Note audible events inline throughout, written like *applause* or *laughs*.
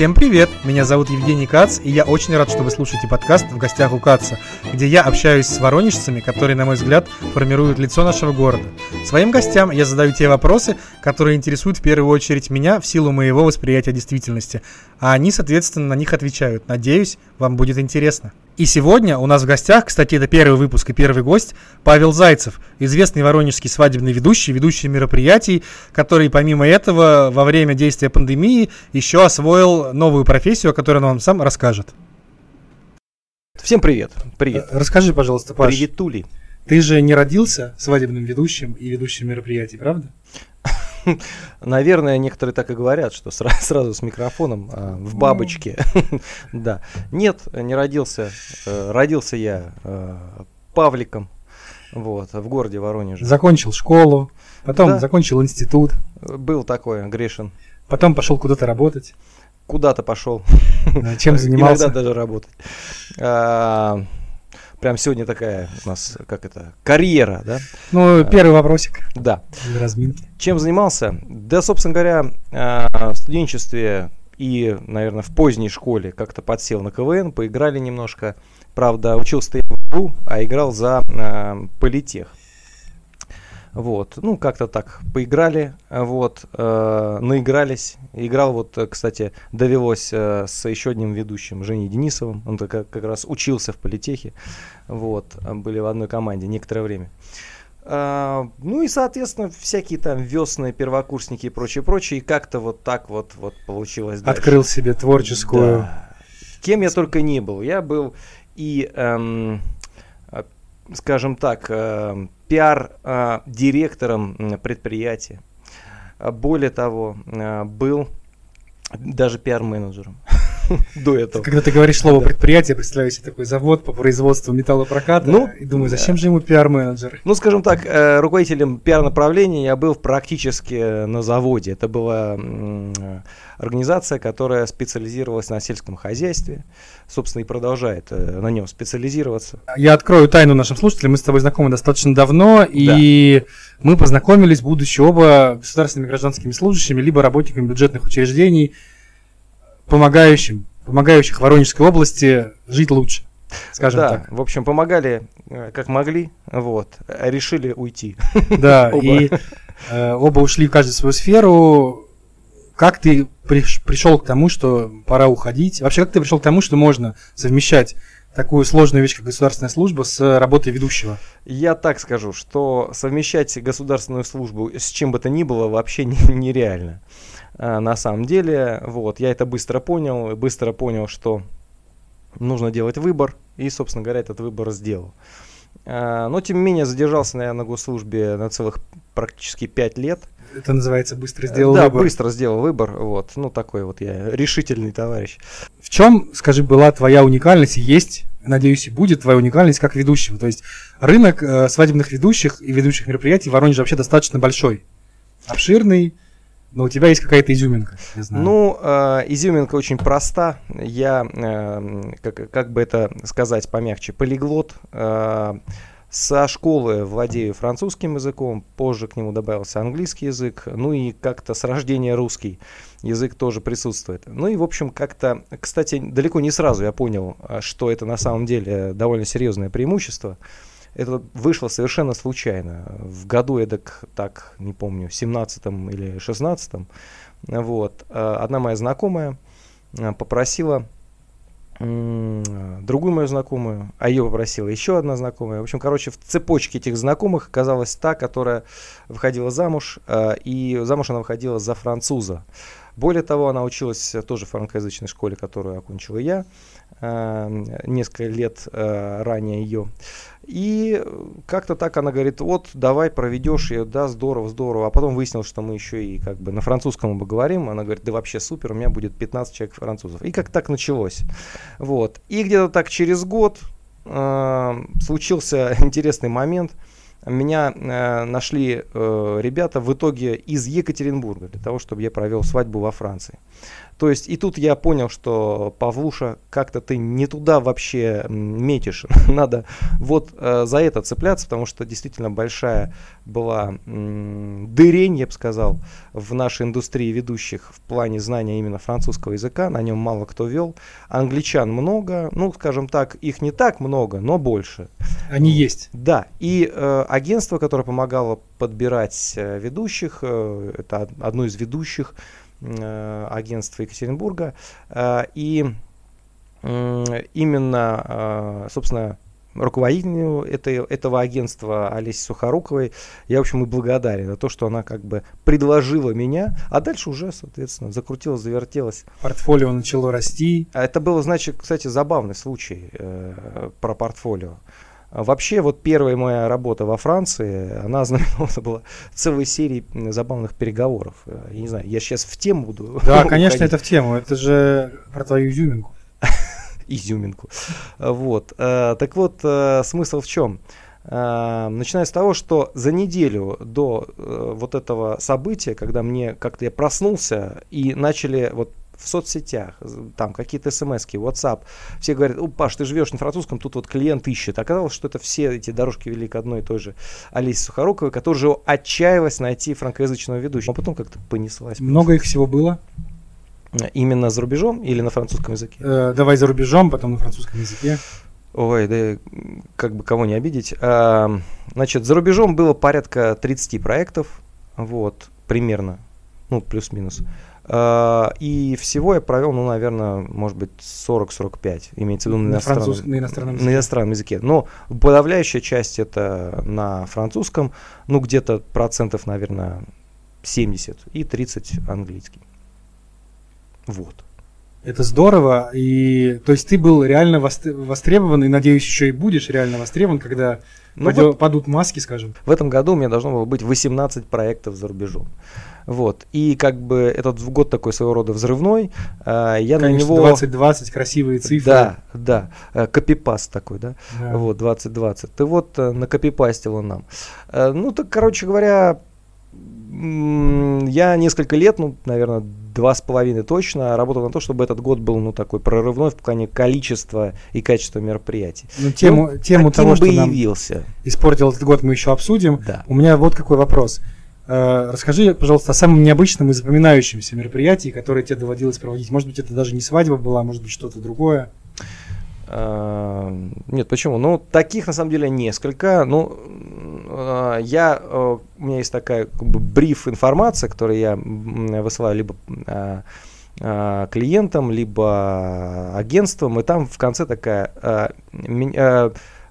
Всем привет! Меня зовут Евгений Кац, и я очень рад, что вы слушаете подкаст «В гостях у Каца», где я общаюсь с воронежцами, которые, на мой взгляд, формируют лицо нашего города. Своим гостям я задаю те вопросы, которые интересуют в первую очередь меня в силу моего восприятия действительности, а они, соответственно, на них отвечают. Надеюсь, вам будет интересно. И сегодня у нас в гостях, кстати, это первый выпуск и первый гость, Павел Зайцев, известный воронежский свадебный ведущий, ведущий мероприятий, который помимо этого во время действия пандемии еще освоил новую профессию, о которой он вам сам расскажет. Всем привет. Привет. Э, расскажи, пожалуйста, Паш. Привет, Тули. Ты же не родился свадебным ведущим и ведущим мероприятий, правда? *laughs* *laughs* Наверное, некоторые так и говорят, что сразу, *laughs* сразу с микрофоном а, в бабочке. *laughs* да. Нет, не родился. Э, родился я э, Павликом. Вот, в городе Воронеже. Закончил школу, потом да. закончил институт. Был такой, Гришин. Потом пошел куда-то работать. Куда-то пошел. Чем занимался? Иногда даже работать. А, Прям сегодня такая у нас, как это, карьера, да? Ну, первый вопросик. Да. Разминки. Чем занимался? Да, собственно говоря, а, в студенчестве и, наверное, в поздней школе как-то подсел на КВН, поиграли немножко. Правда, учился я в ВУ, а играл за э, политех. Вот, ну, как-то так поиграли, вот, э, наигрались. Играл вот, кстати, довелось э, с еще одним ведущим, Женей Денисовым. Он как, как раз учился в политехе. Вот, были в одной команде некоторое время. Uh, ну и, соответственно, всякие там весные первокурсники и прочее, прочее. И как-то вот так вот, вот получилось дальше. Открыл себе творческую... Да. Кем я только не был. Я был и, эм, скажем так, э, пиар-директором э, предприятия. Более того, э, был даже пиар-менеджером *laughs* до этого. Когда ты говоришь слово предприятие, представляю себе такой завод по производству металлопроката ну, и думаю, зачем же ему пиар-менеджер? Ну, скажем так, э, руководителем пиар-направления я был практически на заводе. Это была организация, которая специализировалась на сельском хозяйстве, собственно, и продолжает э, на нем специализироваться. Я открою тайну нашим слушателям. Мы с тобой знакомы достаточно давно, и мы познакомились, будучи оба государственными гражданскими служащими, либо работниками бюджетных учреждений, помогающим, помогающих Воронежской области жить лучше. Скажем да, так. в общем, помогали э, как могли, вот, решили уйти. *laughs* Да, и э, оба ушли в каждую свою сферу. Как ты приш, пришел к тому, что пора уходить? Вообще, как ты пришел к тому, что можно совмещать такую сложную вещь, как государственная служба, с работой ведущего? Я так скажу, что совмещать государственную службу с чем бы то ни было вообще *laughs* нереально. Э, на самом деле. Вот, я это быстро понял, быстро понял, что нужно делать выбор, и, собственно говоря, этот выбор сделал. Э, но, тем не менее, задержался я на госслужбе на целых практически 5 лет. Это называется быстро сделал да, выбор. Да, быстро сделал выбор. Вот. Ну, такой вот я решительный товарищ. В чем, скажи, была твоя уникальность и есть, надеюсь, и будет твоя уникальность как ведущего? То есть рынок э, свадебных ведущих и ведущих мероприятий в Воронеже вообще достаточно большой, обширный, но у тебя есть какая-то изюминка, я знаю. Ну, э, изюминка очень проста. Я, э, как, как бы это сказать помягче, полиглот. Э, со школы владею французским языком, позже к нему добавился английский язык, ну и как-то с рождения русский язык тоже присутствует. Ну и, в общем, как-то, кстати, далеко не сразу я понял, э, что это на самом деле довольно серьезное преимущество. Это вышло совершенно случайно. В году я так, не помню, 17 или 16 вот, э, одна моя знакомая э, попросила другую мою знакомую, а ее попросила еще одна знакомая. В общем, короче, в цепочке этих знакомых оказалась та, которая выходила замуж, э, и замуж она выходила за француза. Более того, она училась тоже в франкоязычной школе, которую окончил и я, несколько лет ранее ее. И как-то так она говорит, вот, давай проведешь ее, да, здорово, здорово. А потом выяснилось, что мы еще и как бы на французском оба говорим. Она говорит, да вообще супер, у меня будет 15 человек французов. И как так началось. Вот. И где-то так через год э, случился *laughs* интересный момент. меня э, нашли э, ребята в итоге из Екатеринбурга для того, чтобы я провел свадьбу во Франции. То есть и тут я понял, что Павлуша, как-то ты не туда вообще метишь. *laughs* Надо вот э, за это цепляться, потому что действительно большая была м, дырень, я бы сказал, в нашей индустрии ведущих в плане знания именно французского языка. На нем мало кто вел. Англичан много, ну, скажем так, их не так много, но больше. Они есть. Да, и э, агентство, которое помогало подбирать э, ведущих, э, это одно из ведущих Э, агентства Екатеринбурга. Э, и именно, э, собственно, руководителю этой, этого агентства Олесе Сухоруковой я, в общем, и благодарен за то, что она как бы предложила меня, а дальше уже, соответственно, закрутилась, завертелась. Портфолио начало расти. А это был, значит, кстати, забавный случай э, про портфолио. Вообще, вот первая моя работа во Франции, она знаменована *laughs* была целой серией забавных переговоров. Я не знаю, я сейчас в тему буду. *laughs* Да, конечно, это в тему. Это же про твою изюминку. *laughs* изюминку. Вот. Э, так вот, э, смысл в чем? Э, начиная с того, что за неделю до вот этого события, когда мне как-то я проснулся и начали вот в соцсетях, там какие-то смс WhatsApp, все говорят, о, Паш, ты живешь на французском, тут вот клиент ищет. Оказалось, что это все эти дорожки вели к одной и той же Алисе Сухоруковой, которая же отчаялась найти франкоязычного ведущего, а потом как-то понеслась. Много их всего было? Именно за рубежом или на французском языке? Э, давай за рубежом, потом на французском языке. Ой, да как бы кого не обидеть. А, значит, за рубежом было порядка 30 проектов, вот, примерно, ну, плюс-минус. А, и всего я провел, ну, наверное, может быть, 40-45, имеется в виду на, на, иностранном, на, иностранном языке. на иностранном языке. Но подавляющая часть это на французском, ну, где-то процентов, наверное, 70 и 30 английский. Вот. Это здорово. И то есть ты был реально востребован, и надеюсь, еще и будешь реально востребован, когда ну падет, вот падут маски, скажем. В этом году у меня должно было быть 18 проектов за рубежом. Вот. И как бы этот год такой своего рода взрывной. Э, я Конечно, на него... 2020, красивые цифры. Да, да. Э, копипаст такой, да? да. Вот, 2020. Ты вот э, накопипастил он нам. Ну, так, короче говоря, я несколько лет, ну, наверное, два с половиной точно, работал на то, чтобы этот год был, ну, такой прорывной в плане количества и качества мероприятий. Ну, тему, ну, тему того, что явился. испортил этот год, мы еще обсудим. Да. У меня вот какой вопрос. Э, расскажи, пожалуйста, о самом необычном и запоминающемся мероприятии, которое тебе доводилось проводить. Может быть, это даже не свадьба была, может быть, что-то другое. Э, нет, почему? Ну, таких на самом деле несколько. Ну, э, я, у меня есть такая как бы бриф информация, которую я высылаю либо клиентам, либо агентствам, и там в конце такая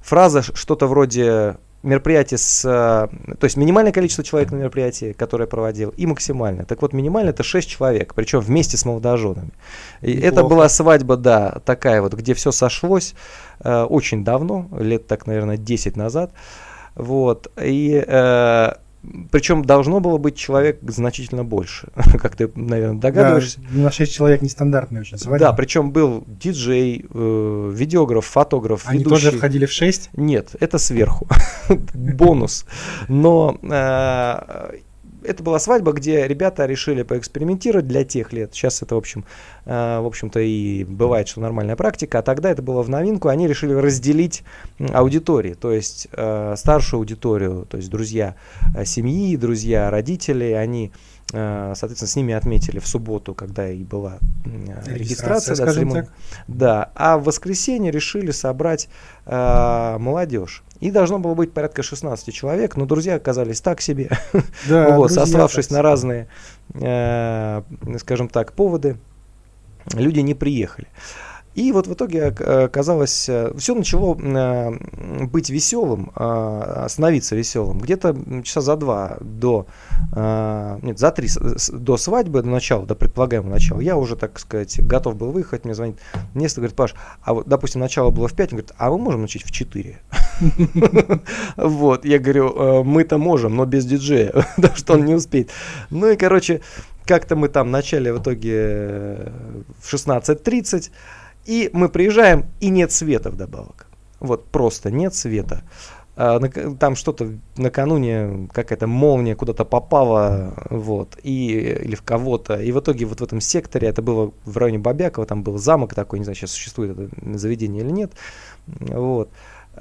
фраза что-то вроде мероприятие с... Э, то есть минимальное количество человек на мероприятии, которое я проводил, и максимальное. Так вот, минимально это 6 человек, причем вместе с молодоженами. И это была свадьба, да, такая вот, где все сошлось э, очень давно, лет так, наверное, 10 назад. Вот. И э, причем должно было быть человек значительно больше, *laughs* как ты, наверное, догадываешься. Да, на 6 человек нестандартный очень свадьба. Да, причем был диджей, э, видеограф, фотограф, Они ведущий. тоже входили в 6? Нет, это сверху. *laughs* Бонус. Но э, это была свадьба, где ребята решили поэкспериментировать для тех лет. Сейчас это, в общем, э, в общем-то и бывает, что нормальная практика. А тогда это было в новинку. Они решили разделить аудитории, то есть э, старшую аудиторию, то есть друзья э, семьи, друзья родителей, они Э, соответственно, с ними отметили в субботу, когда и была регистрация, регистрация да, да, а в воскресенье решили собрать э, молодежь. И должно было быть порядка 16 человек, но друзья оказались так себе, да, *laughs* вот, сославшись на разные, э, скажем так, поводы, люди не приехали. И вот в итоге оказалось, э, все начало э, быть веселым, а, становиться веселым. Где-то часа за два до, нет, за три до свадьбы, до начала, до предполагаемого начала, я уже, так сказать, готов был выехать. Мне звонит Нестор, говорит, Паш, а вот, допустим, начало было в 5, он говорит, а мы можем начать в 4? *laughs* Вот, я говорю, «Э, мы-то можем, но без диджея, *laughs* потому что он не успеет. Ну и, короче, как-то мы там начали в итоге в 16.30, и мы приезжаем, и нет света вдобавок. Вот просто нет света. а, там что-то накануне какая-то молния куда-то попала, вот, и, или в кого-то, и в итоге вот в этом секторе, это было в районе Бабякова, там был замок такой, не знаю, сейчас существует это заведение или нет, вот,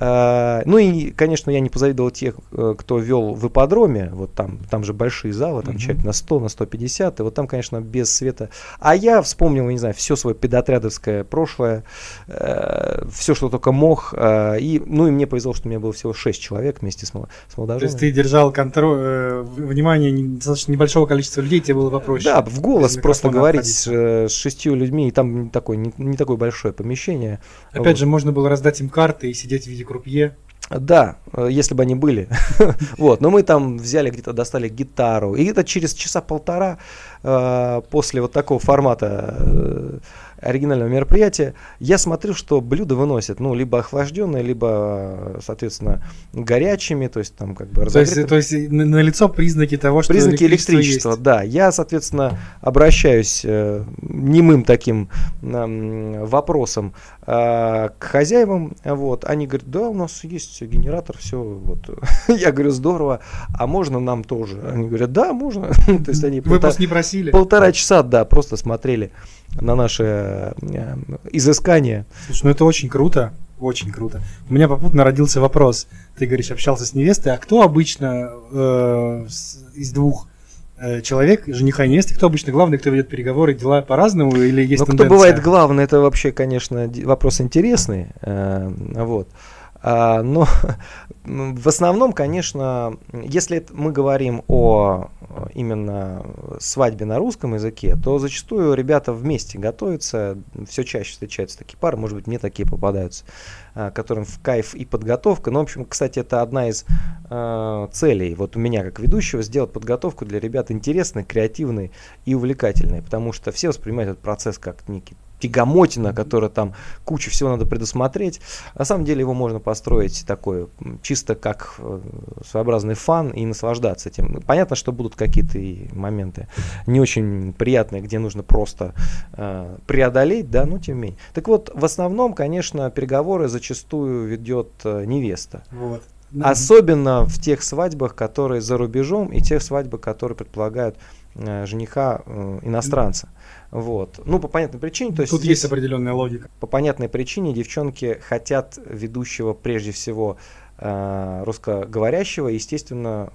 ну и, конечно, я не позавидовал тех, э, кто вел в ипподроме, вот там, там же большие залы, там человек на 100, на 150, и вот там, конечно, без света. А я вспомнил, не знаю, все свое педотрядовское прошлое, э, все, что только мог, э, и, ну и мне повезло, что у меня было всего 6 человек вместе с, с молодоженами. То есть ты держал контроль, э, внимание достаточно небольшого количества людей, тебе было попроще? Да, в голос просто говорить с, с шестью людьми, и там такое, не, не такое большое помещение. Опять вот. же, можно было раздать им карты и сидеть в виде крупье. Да, э, если бы они были. *laughs* вот, но мы там взяли где-то, достали гитару. И где-то через часа полтора э, после вот такого формата э, оригинального мероприятия, я смотрю, что блюда выносят, ну, либо охлажденные, либо, соответственно, горячими, то есть там как бы То есть, то есть на лицо признаки того, что Признаки электричества, электричества есть. да. Я, соответственно, обращаюсь э, немым таким э, вопросом э, к хозяевам, вот, они говорят, да, у нас есть генератор, все, вот. *laughs* я говорю, здорово, а можно нам тоже? Они говорят, да, можно. *laughs* то есть они Вы просто не просили? Полтора часа, да, просто смотрели на наши э, изыскания. Слушай, ну это очень круто, очень круто. У меня попутно родился вопрос. Ты говоришь, общался с невестой, а кто обычно э, из двух э, человек, жениха и невесты, кто обычно главный, кто ведет переговоры, дела по-разному или есть Ну, кто бывает главный, это вообще, конечно, вопрос интересный. Э, вот. А, *laughs* но в основном, конечно, если мы говорим о именно свадьбе на русском языке, то зачастую ребята вместе готовятся, все чаще встречаются такие пары, может быть, мне такие попадаются, а, которым в кайф и подготовка. Но, в общем, кстати, это одна из э, целей вот у меня как ведущего, сделать подготовку для ребят интересной, креативной и увлекательной, потому что все воспринимают этот процесс как некий тягомотина, которая там кучу всего надо предусмотреть. На самом деле его можно построить такой, чисто как э, своеобразный фан и наслаждаться этим. Понятно, что будут какие-то моменты не очень приятные, где нужно просто э, преодолеть, да, но тем не менее. Так вот, в основном, конечно, переговоры зачастую ведет э, невеста. Вот. Особенно в тех свадьбах, которые за рубежом, и тех свадьбах, которые предполагают э, жениха э, иностранца. Вот. Ну, по понятной причине. То есть Тут есть определенная логика. По понятной причине девчонки хотят ведущего прежде всего э, русскоговорящего, естественно,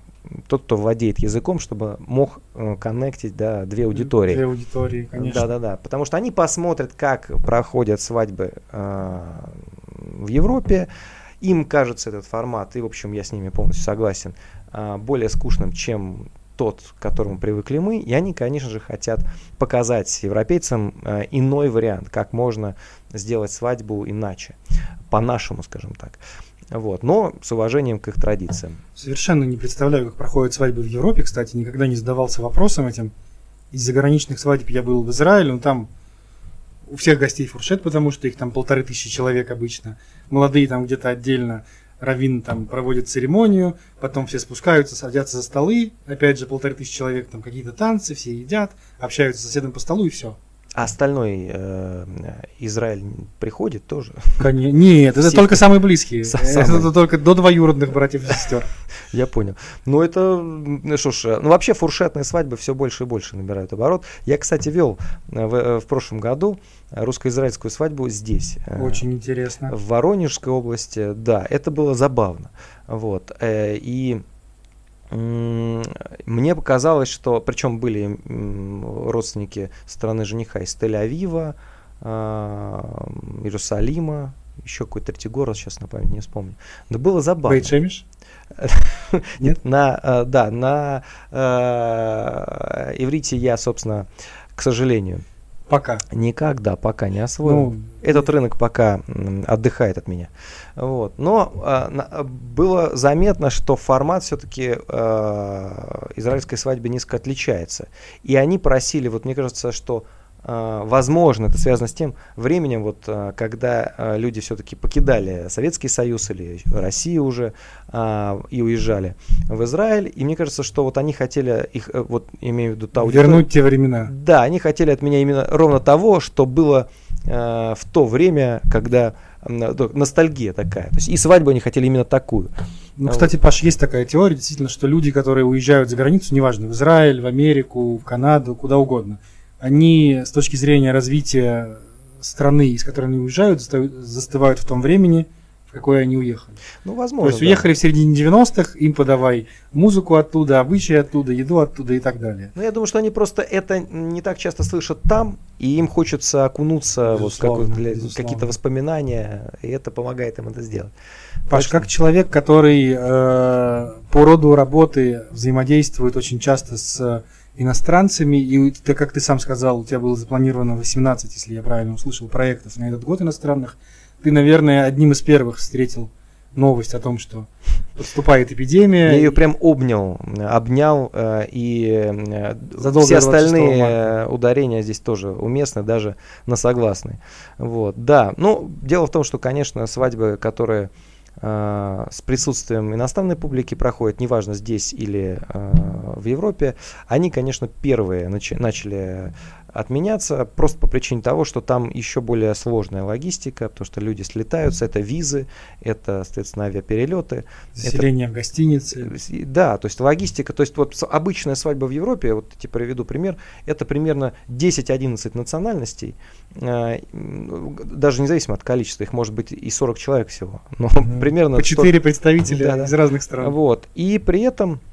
тот, кто владеет языком, чтобы мог э, коннектить да, две аудитории. Две аудитории, конечно. Да, да, да. Потому что они посмотрят, как проходят свадьбы э, в Европе. Им кажется этот формат, и, в общем, я с ними полностью согласен, э, более скучным, чем тот, к которому привыкли мы, и они, конечно же, хотят показать европейцам э, иной вариант, как можно сделать свадьбу иначе, по-нашему, скажем так. Вот, но с уважением к их традициям. Совершенно не представляю, как проходят свадьбы в Европе. Кстати, никогда не задавался вопросом этим. Из заграничных свадеб я был в Израиле, но там у всех гостей фуршет, потому что их там полторы тысячи человек обычно. Молодые там где-то отдельно Равин там проводит церемонию, потом все спускаются, садятся за столы, опять же полторы тысячи человек, там какие-то танцы, все едят, общаются с соседом по столу и все. А остальной э, Израиль приходит тоже? Конечно. Нет, это только самые близкие. Самые. Это только до двоюродных братьев и сестер. *laughs* Я понял. Ну это, ну что ж, ну вообще фуршетные свадьбы все больше и больше набирают оборот. Я, кстати, вел э, в, э, в прошлом году русско-израильскую свадьбу здесь. Э, Очень интересно. В Воронежской области, да, это было забавно. Вот. И мне показалось, что, причем были родственники стороны жениха из Тель-Авива, а, Иерусалима, еще какой-то третий город, сейчас на память не вспомню. Но было забавно. Бейт *laughs* Нет? На, а, да, на э, иврите я, собственно, к сожалению, Пока. Никак, да, пока не освоил. Ну, Этот рынок пока отдыхает от меня. Вот. Но э, было заметно, что формат все-таки э, израильской свадьбы низко отличается. И они просили, вот мне кажется, что а, возможно, это связано с тем временем, вот, а, когда а, люди все-таки покидали Советский Союз или Россию уже и уезжали в Израиль. И мне кажется, что вот они хотели их, э, вот имею в виду та Вернуть те времена. Да, они хотели от меня именно ровно того, что было в то время, когда ностальгия такая. То есть и свадьбу они хотели именно такую. Ну, кстати, Паш, есть такая теория, действительно, что люди, которые уезжают за границу, неважно, в Израиль, в Америку, в Канаду, куда угодно, они с точки зрения развития страны, из которой они уезжают, застывают в том времени, какой они уехали. Ну, возможно. То есть уехали в середине 90-х, им подавай музыку оттуда, обычаи оттуда, еду оттуда и так далее. Ну, я думаю, что они просто это не так часто слышат там, и им хочется окунуться безусловно, вот в какие-то воспоминания, и это помогает им это сделать. Паш, как человек, который э, по роду работы взаимодействует очень часто с иностранцами, и ты, как ты сам сказал, у тебя было запланировано 18, если я правильно услышал, проектов на этот год иностранных ты, наверное, одним из первых встретил новость о том, что подступает эпидемия. Я ее прям обнял, обнял, э, и э, Задолго все остальные ударения здесь тоже уместны, даже на согласные. Вот, да, ну, дело в том, что, конечно, свадьбы, которые э, с присутствием иностранной публики проходят, неважно здесь или в Европе, они, конечно, первые начали отменяться просто по причине того, что там еще более сложная логистика, потому что люди слетаются, это визы, это, соответственно, авиаперелеты. Заселение это, в гостинице. Да, то есть логистика, то есть вот обычная свадьба в Европе, вот тебе приведу пример, это примерно 10-11 национальностей, э, даже независимо от количества, их может быть и 40 человек всего, но угу. примерно... По 4 100... представителя да, из разных стран. Вот, и при этом Э,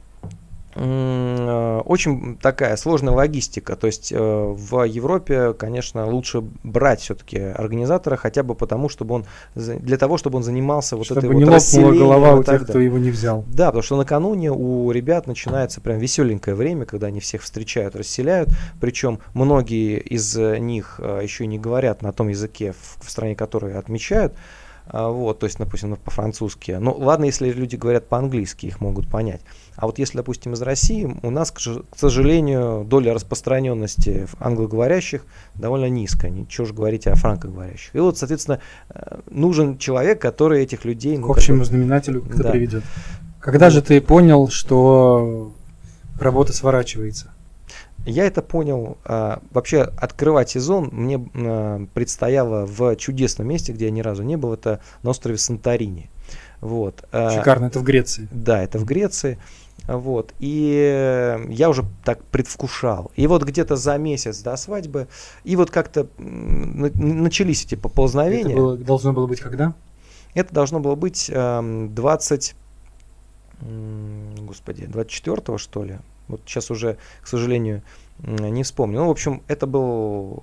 очень такая сложная логистика. То есть э, в Европе, конечно, лучше брать все-таки организатора, хотя бы потому, чтобы он для того, чтобы он занимался вот чтобы этой не вот лопнула голова у тех, кто его не взял. Да, потому что накануне у ребят начинается прям веселенькое время, когда они всех встречают, расселяют. Причем многие из них э, еще не говорят на том языке, в стране которой отмечают. А, вот, то есть, допустим, по-французски. Ну, ладно, если люди говорят по-английски, их могут понять. А вот если, допустим, из России, у нас, к сожалению, доля распространенности англоговорящих довольно низкая. Ничего же говорить о франкоговорящих. И вот, соответственно, э, нужен человек, который этих людей... Ну, к общему знаменателю как да. приведет. Когда же ты понял, что работа сворачивается? Я это понял. А, вообще открывать сезон мне а, предстояло в чудесном месте, где я ни разу не был. Это на острове Санторини. Вот. А, Шикарно, это в Греции. Да, это в Греции. Вот. И я уже так предвкушал. И вот где-то за месяц до свадьбы, и вот как-то начались эти поползновения. Это было, должно было быть когда? Это должно было быть 20, господи, 24 что ли, вот сейчас уже, к сожалению, не вспомню. Ну, в общем, это был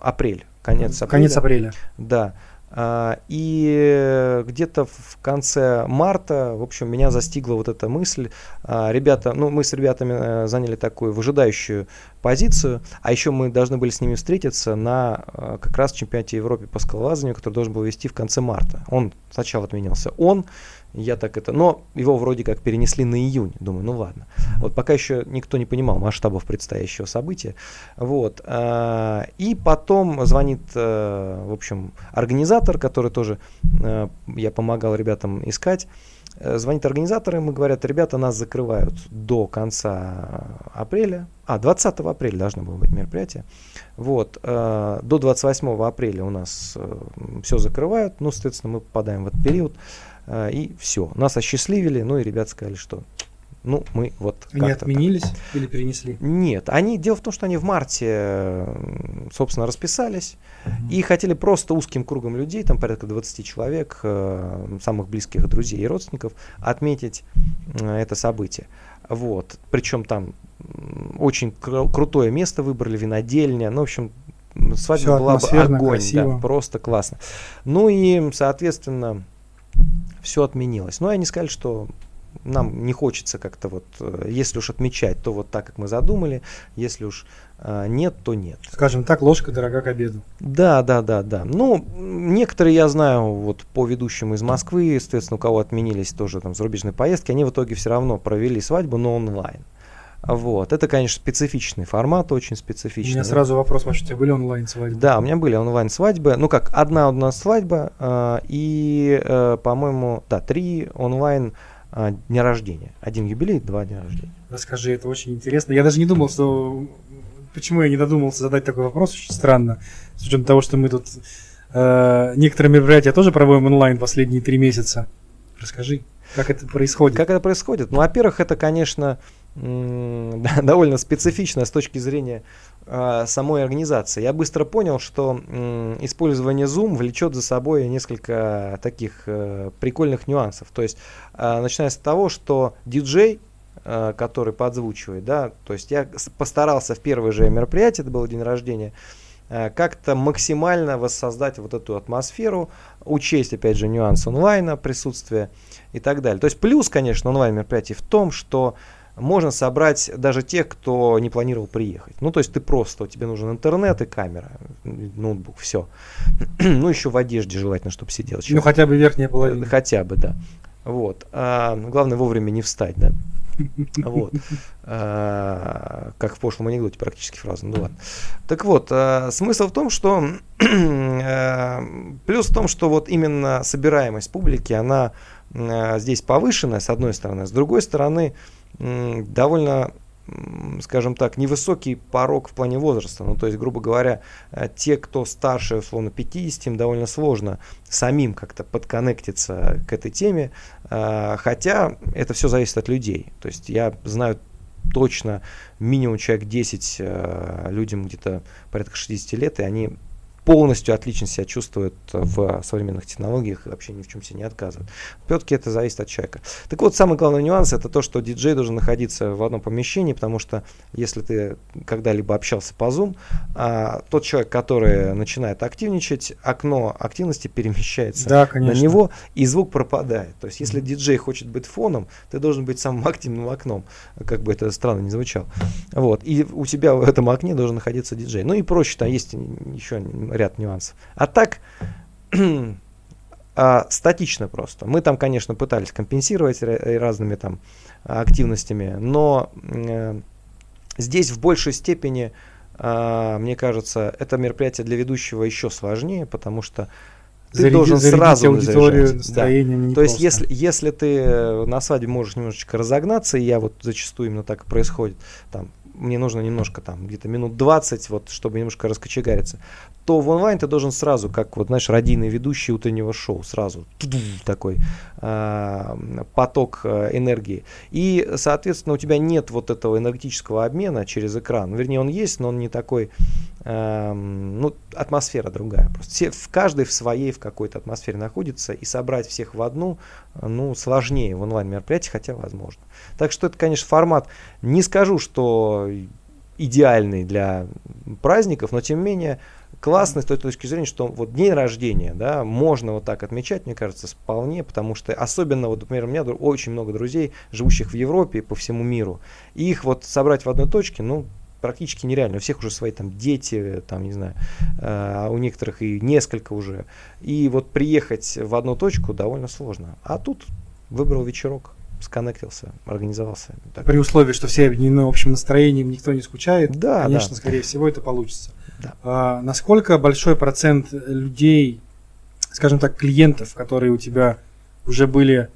апрель, конец апреля. Конец апреля. Да. А, и где-то в конце марта, в общем, меня застигла вот эта мысль. А, ребята, ну, мы с ребятами э, заняли такую выжидающую позицию, а еще мы должны были с ними встретиться на э, как раз чемпионате Европы по скалолазанию, который должен был вести в конце марта. Он сначала отменялся. Он, я так это, но его вроде как перенесли на июнь. Думаю, ну ладно. Вот пока еще никто не понимал масштабов предстоящего события. Вот. А, и потом звонит, э, в общем, организатор, который тоже э, я помогал ребятам искать. Э, звонит организатор, и говорят, ребята, нас закрывают до конца апреля. А, 20 апреля должно было быть мероприятие. Вот, до 28 апреля у нас все закрывают. Ну, соответственно, мы попадаем в этот период. И все. Нас осчастливили, ну и ребята сказали, что ну, мы вот Они отменились так. или перенесли? Нет, они, дело в том, что они в марте, собственно, расписались угу. и хотели просто узким кругом людей, там порядка 20 человек, э, самых близких друзей и родственников, отметить это событие. Вот, причем там очень кру- крутое место выбрали, винодельня, ну, в общем, свадьба Все была бы огонь, да, просто классно. Ну и, соответственно, все отменилось. Но они сказали, что нам не хочется как-то вот, э, если уж отмечать, то вот так, как мы задумали, если уж а, нет, то нет. Скажем так, ложка дорога к обеду. Да, да, да, да. Ну, некоторые, я знаю, вот по ведущим из Москвы, естественно, у кого отменились тоже там зарубежные поездки, они в итоге все равно провели свадьбу, но онлайн. Вот. Это, конечно, специфичный формат, очень специфичный. У меня сразу вопрос, Маша, у тебя были онлайн-свадьбы? Да, у меня были онлайн-свадьбы. Ну как, одна у нас свадьба э, и, э, по-моему, да, три онлайн э, дня рождения. Один юбилей, два дня рождения. Расскажи, это очень интересно. Я даже не думал, что... Почему я не додумался задать такой вопрос, очень странно. С учетом того, что мы тут э, некоторые мероприятия тоже проводим онлайн последние три месяца. Расскажи. Как это происходит? Как это происходит? Ну, во-первых, это, конечно, *laughs* довольно специфично с точки зрения э, самой организации. Я быстро понял, что э, использование Zoom влечет за собой несколько таких э, прикольных нюансов. То есть, э, начиная с того, что диджей, э, который подзвучивает, да, то есть я постарался в первое же мероприятие, это было день рождения, э, как-то максимально воссоздать вот эту атмосферу, учесть, опять же, нюанс онлайна, присутствия и так далее. То есть плюс, конечно, онлайн мероприятий в том, что можно собрать даже тех, кто не планировал приехать. Ну, то есть ты просто, тебе нужен интернет и камера, ноутбук, все. *clears throat* ну, еще в одежде желательно, чтобы сидел. Человек. Ну, хотя бы верхняя половина. Хотя бы, да. Вот. А, главное вовремя не встать, да. *laughs* Вот. А, как в прошлом анекдоте практически фраза. Ну ладно. Так вот, а, смысл в том, что а, *clears throat* плюс в том, что вот именно собираемость публики, она а, здесь повышенная, с одной стороны. С другой стороны, довольно скажем так, невысокий порог в плане возраста. Ну, то есть, грубо говоря, э, те, кто старше, условно, 50, им довольно сложно самим как-то подконнектиться к этой теме, э, хотя это все зависит от людей. То есть, я знаю точно минимум человек 10 э, людям где-то порядка 60 лет, и они полностью отлично себя чувствуют в современных технологиях и вообще ни в чем себе не отказывают. Все-таки это зависит от человека. Так вот, самый главный нюанс это то, что диджей должен находиться в одном помещении, потому что если ты когда-либо общался по Zoom, а, тот человек, который начинает активничать, окно активности перемещается да, на него, и звук пропадает. То есть, если диджей хочет быть фоном, ты должен быть самым активным окном, как бы это странно не звучало. Вот. И у тебя в этом окне должен находиться диджей. Ну и проще, там есть еще ряд нюансов. А так, *clears throat* а, статично просто. Мы там, конечно, пытались компенсировать разными там активностями, но э, здесь в большей степени, э, мне кажется, это мероприятие для ведущего еще сложнее, потому что ты Заряди, должен сразу аудиторию, да. То есть, если, если ты э, на свадьбе можешь немножечко разогнаться, и я вот зачастую именно так и происходит, там, мне нужно немножко там, где-то минут 20, вот, чтобы немножко раскочегариться, то в онлайн ты должен сразу, как вот, знаешь, радийный ведущий утреннего шоу, сразу такой э, поток энергии. И, соответственно, у тебя нет вот этого энергетического обмена через экран. Вернее, он есть, но он не такой, э, ну, атмосфера другая. Просто все, в каждой в своей, в какой-то атмосфере находится, и собрать всех в одну, ну, сложнее в онлайн мероприятии, хотя возможно. Так что это, конечно, формат, не скажу, что идеальный для праздников, но тем не менее классно с той точки зрения, что вот день рождения, да, можно вот так отмечать, мне кажется, вполне, потому что особенно, вот, например, у меня очень много друзей, живущих в Европе, по всему миру, и их вот собрать в одной точке, ну, практически нереально. У всех уже свои там дети, там, не знаю, а у некоторых и несколько уже. И вот приехать в одну точку довольно сложно. А тут выбрал вечерок сконнектился, организовался. Так. При условии, что все объединены общим настроением, никто не скучает, да, конечно, да. скорее всего, это получится. Да. А, насколько большой процент людей, скажем так, клиентов, которые у тебя уже были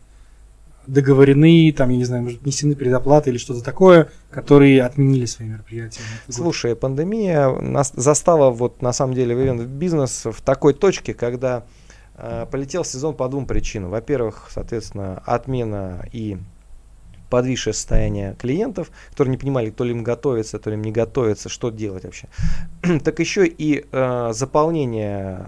договорены, там, я не знаю, может, внесены предоплаты или что-то такое, которые отменили свои мероприятия? Слушай, пандемия нас застала вот на самом деле в бизнес в такой точке, когда э, полетел сезон по двум причинам. Во-первых, соответственно, отмена и подвисшее состояние клиентов, которые не понимали, то ли им готовиться, то ли им не готовиться, что делать вообще. *clears throat* так еще и э, заполнение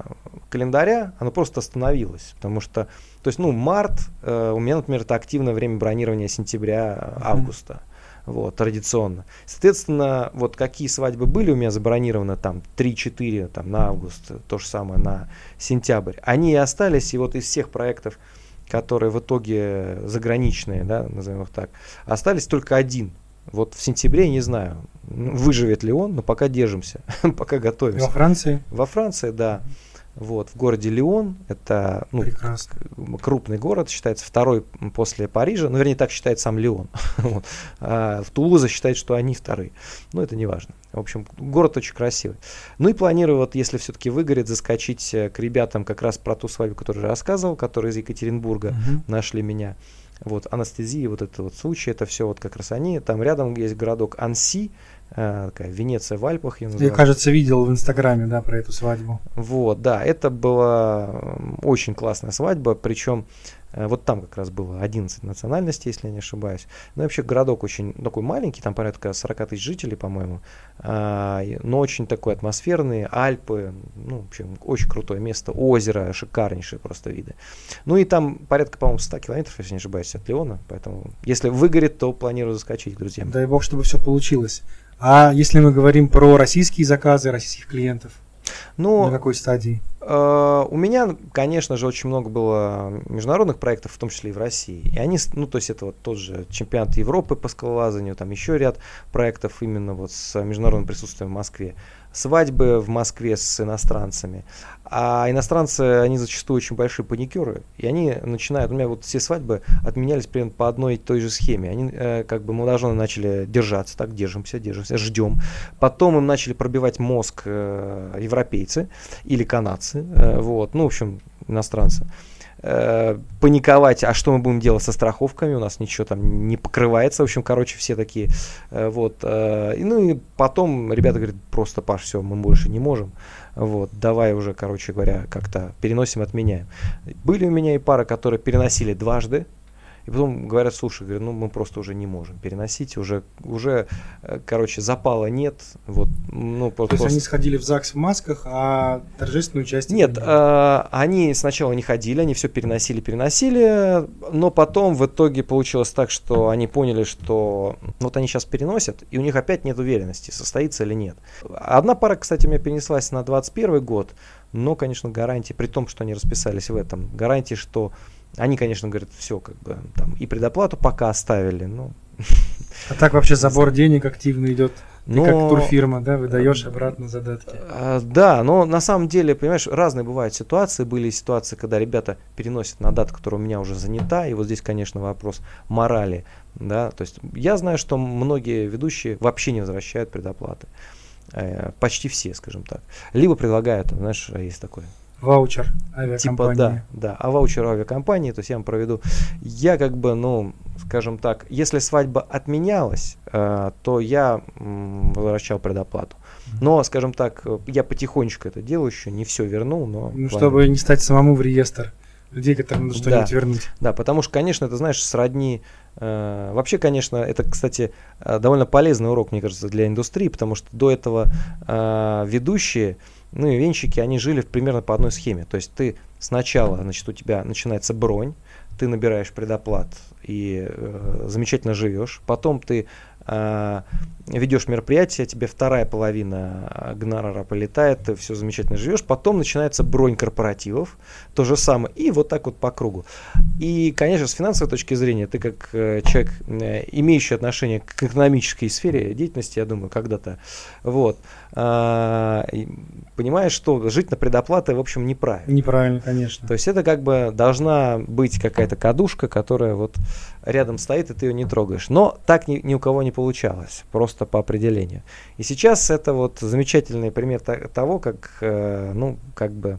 календаря, оно просто остановилось, потому что, то есть, ну, март, э, у меня, например, это активное время бронирования сентября-августа. Mm-hmm вот, традиционно. Соответственно, вот какие свадьбы были у меня забронированы там 3-4 там, на август, то же самое на сентябрь, они и остались, и вот из всех проектов, которые в итоге заграничные, да, назовем их так, остались только один. Вот в сентябре, не знаю, выживет ли он, но пока держимся, *laughs* пока готовимся. Во Франции? Во Франции, да. Вот, в городе Лион, это ну, крупный город, считается второй после Парижа, ну, вернее, так считает сам Лион. *laughs* вот. а в Тулуза считает, что они вторые. Но это не важно. В общем, город очень красивый. Ну и планирую, вот, если все-таки выгорит, заскочить э, к ребятам как раз про ту свадьбу, которую я рассказывал, которые из Екатеринбурга uh-huh. нашли меня. Вот, анестезия, вот этот вот случай, это все вот как раз они. Там рядом есть городок Анси, такая Венеция в Альпах. Я, я, кажется, видел в Инстаграме, да, про эту свадьбу. Вот, да, это была очень классная свадьба, причем Э, вот там как раз было 11 национальностей, если я не ошибаюсь. Ну, вообще городок очень такой маленький, там порядка 40 тысяч жителей, по-моему. А, но очень такой атмосферный, Альпы, ну, в общем, очень крутое место, озеро, шикарнейшие просто виды. Ну и там порядка, по-моему, 100 километров, если не ошибаюсь, от Леона, поэтому если выгорит, то планирую заскочить, друзья. Дай бог, чтобы все получилось. А если мы говорим про российские заказы, российских клиентов? Ну, на какой стадии? Э, у меня, конечно же, очень много было международных проектов, в том числе и в России. И они, ну, то есть это вот тот же чемпионат Европы по скалолазанию, там еще ряд проектов именно вот с международным присутствием в Москве свадьбы в Москве с иностранцами. А иностранцы, они зачастую очень большие паникеры, и они начинают, у меня вот все свадьбы отменялись примерно по одной и той же схеме. Они э, как бы молодожены начали держаться, так, держимся, держимся, ждем. Потом им начали пробивать мозг э, европейцы или канадцы, э, вот, ну, в общем, иностранцы э, паниковать, а что мы будем делать со страховками, у нас ничего там не покрывается, в общем, короче, все такие, э, вот, э, ну и потом ребята говорят, просто, Паш, все, мы больше не можем, вот, давай уже, короче говоря, как-то переносим, отменяем. Были у меня и пары, которые переносили дважды, и потом говорят, слушай, говорю, ну мы просто уже не можем переносить, уже, уже э, короче, запала нет. Вот, ну, То просто... есть они сходили в ЗАГС в масках, а торжественную часть... Нет, э, они сначала не ходили, они все переносили, переносили, но потом в итоге получилось так, что они поняли, что вот они сейчас переносят, и у них опять нет уверенности, состоится или нет. Одна пара, кстати, у меня перенеслась на 21 год, но, конечно, гарантии, при том, что они расписались в этом, гарантии, что они, конечно, говорят, все, как бы, там, и предоплату пока оставили, ну. А так вообще забор денег активно идет? Но... Ты как турфирма, да, выдаешь обратно задатки. А, да, но на самом деле, понимаешь, разные бывают ситуации. Были ситуации, когда ребята переносят на дату, которая у меня уже занята. И вот здесь, конечно, вопрос морали. Да? То есть я знаю, что многие ведущие вообще не возвращают предоплаты. Э, почти все, скажем так. Либо предлагают, знаешь, есть такое Ваучер авиакомпании. Типа, да, да, а ваучер авиакомпании, то есть я вам проведу. Я как бы, ну, скажем так, если свадьба отменялась, э, то я м, возвращал предоплату. Но, скажем так, я потихонечку это делаю еще, не все вернул, но... Ну, чтобы не стать самому в реестр людей, которым надо что-нибудь да, вернуть. Да, потому что, конечно, это, знаешь, сродни... Э, вообще, конечно, это, кстати, э, довольно полезный урок, мне кажется, для индустрии, потому что до этого э, ведущие ну и венчики, они жили примерно по одной схеме. То есть ты сначала, значит, у тебя начинается бронь, ты набираешь предоплат и э, замечательно живешь. Потом ты э, ведешь мероприятие, тебе вторая половина гонорара полетает, ты все замечательно живешь. Потом начинается бронь корпоративов, то же самое. И вот так вот по кругу. И, конечно, с финансовой точки зрения, ты как э, человек, э, имеющий отношение к экономической сфере деятельности, я думаю, когда-то, вот, э, понимаешь, что жить на предоплаты, в общем, неправильно. Неправильно, конечно. То есть это как бы должна быть какая-то кадушка, которая вот рядом стоит, и ты ее не трогаешь. Но так ни, ни у кого не получалось, просто по определению. И сейчас это вот замечательный пример того, как, э, ну, как бы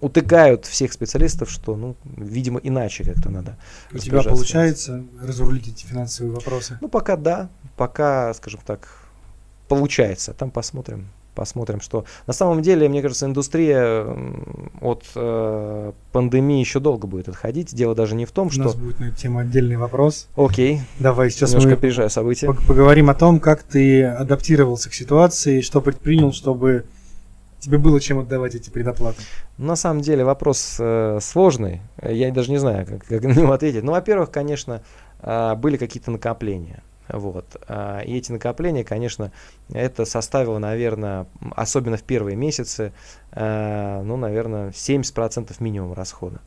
утыкают всех специалистов, что, ну, видимо, иначе как-то надо. У тебя получается разрулить эти финансовые вопросы? Ну, пока да, пока, скажем так, получается. Там посмотрим. Посмотрим, что на самом деле, мне кажется, индустрия от э, пандемии еще долго будет отходить. Дело даже не в том, У что... У нас будет на эту тему отдельный вопрос. Окей. Давай сейчас Немножко мы опережая события. поговорим о том, как ты адаптировался к ситуации, что предпринял, чтобы тебе было чем отдавать эти предоплаты. На самом деле вопрос э, сложный. Я даже не знаю, как, как на него ответить. Ну, во-первых, конечно, э, были какие-то накопления. Вот. А, и эти накопления, конечно, это составило, наверное, особенно в первые месяцы, а, ну, наверное, 70% минимум расхода.